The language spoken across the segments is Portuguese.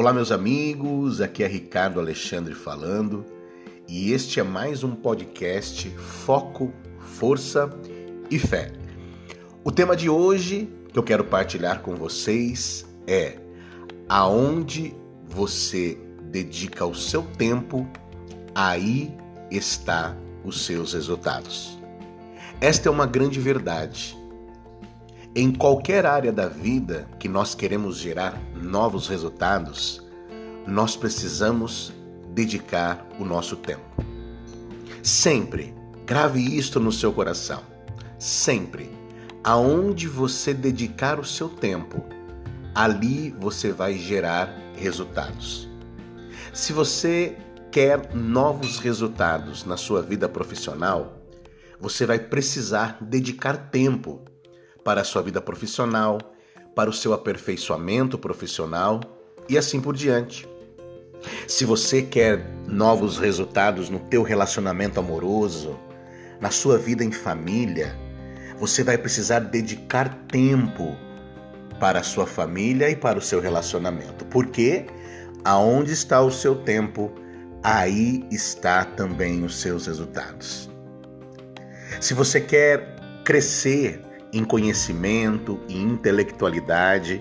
Olá, meus amigos, aqui é Ricardo Alexandre falando e este é mais um podcast Foco, Força e Fé. O tema de hoje que eu quero partilhar com vocês é aonde você dedica o seu tempo, aí está os seus resultados. Esta é uma grande verdade. Em qualquer área da vida que nós queremos gerar novos resultados, nós precisamos dedicar o nosso tempo. Sempre, grave isto no seu coração. Sempre, aonde você dedicar o seu tempo, ali você vai gerar resultados. Se você quer novos resultados na sua vida profissional, você vai precisar dedicar tempo para a sua vida profissional, para o seu aperfeiçoamento profissional e assim por diante. Se você quer novos resultados no teu relacionamento amoroso, na sua vida em família, você vai precisar dedicar tempo para a sua família e para o seu relacionamento. Porque aonde está o seu tempo, aí está também os seus resultados. Se você quer crescer em conhecimento e intelectualidade,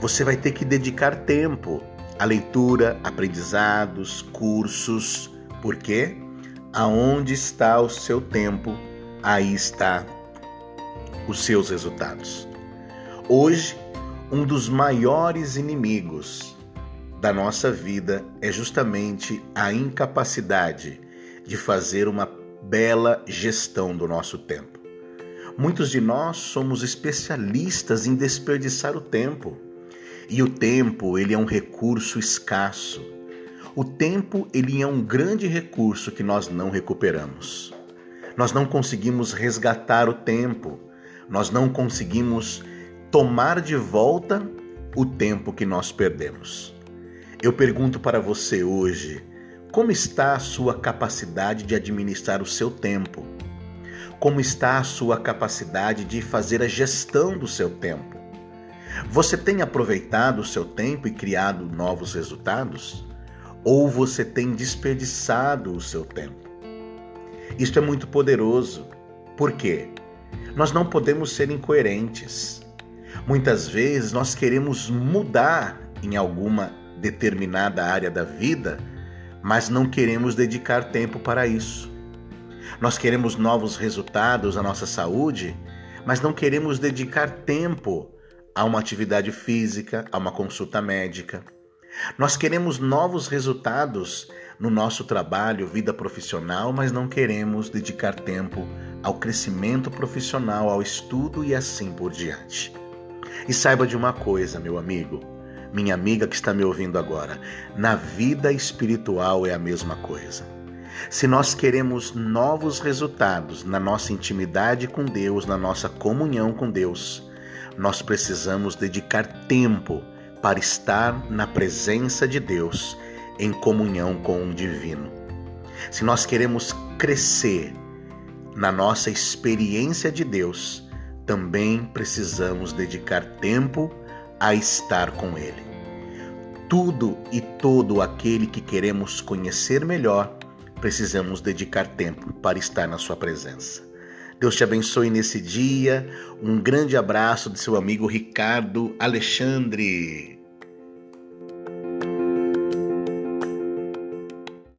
você vai ter que dedicar tempo à leitura, aprendizados, cursos, porque aonde está o seu tempo, aí está os seus resultados. Hoje, um dos maiores inimigos da nossa vida é justamente a incapacidade de fazer uma bela gestão do nosso tempo. Muitos de nós somos especialistas em desperdiçar o tempo. E o tempo, ele é um recurso escasso. O tempo, ele é um grande recurso que nós não recuperamos. Nós não conseguimos resgatar o tempo. Nós não conseguimos tomar de volta o tempo que nós perdemos. Eu pergunto para você hoje, como está a sua capacidade de administrar o seu tempo? Como está a sua capacidade de fazer a gestão do seu tempo. Você tem aproveitado o seu tempo e criado novos resultados? Ou você tem desperdiçado o seu tempo? Isto é muito poderoso. Por quê? Nós não podemos ser incoerentes. Muitas vezes nós queremos mudar em alguma determinada área da vida, mas não queremos dedicar tempo para isso. Nós queremos novos resultados à nossa saúde, mas não queremos dedicar tempo a uma atividade física, a uma consulta médica. Nós queremos novos resultados no nosso trabalho, vida profissional, mas não queremos dedicar tempo ao crescimento profissional, ao estudo e assim por diante. E saiba de uma coisa, meu amigo, minha amiga que está me ouvindo agora: na vida espiritual é a mesma coisa. Se nós queremos novos resultados na nossa intimidade com Deus, na nossa comunhão com Deus, nós precisamos dedicar tempo para estar na presença de Deus, em comunhão com o divino. Se nós queremos crescer na nossa experiência de Deus, também precisamos dedicar tempo a estar com Ele. Tudo e todo aquele que queremos conhecer melhor precisamos dedicar tempo para estar na Sua presença. Deus te abençoe nesse dia. Um grande abraço de seu amigo Ricardo Alexandre.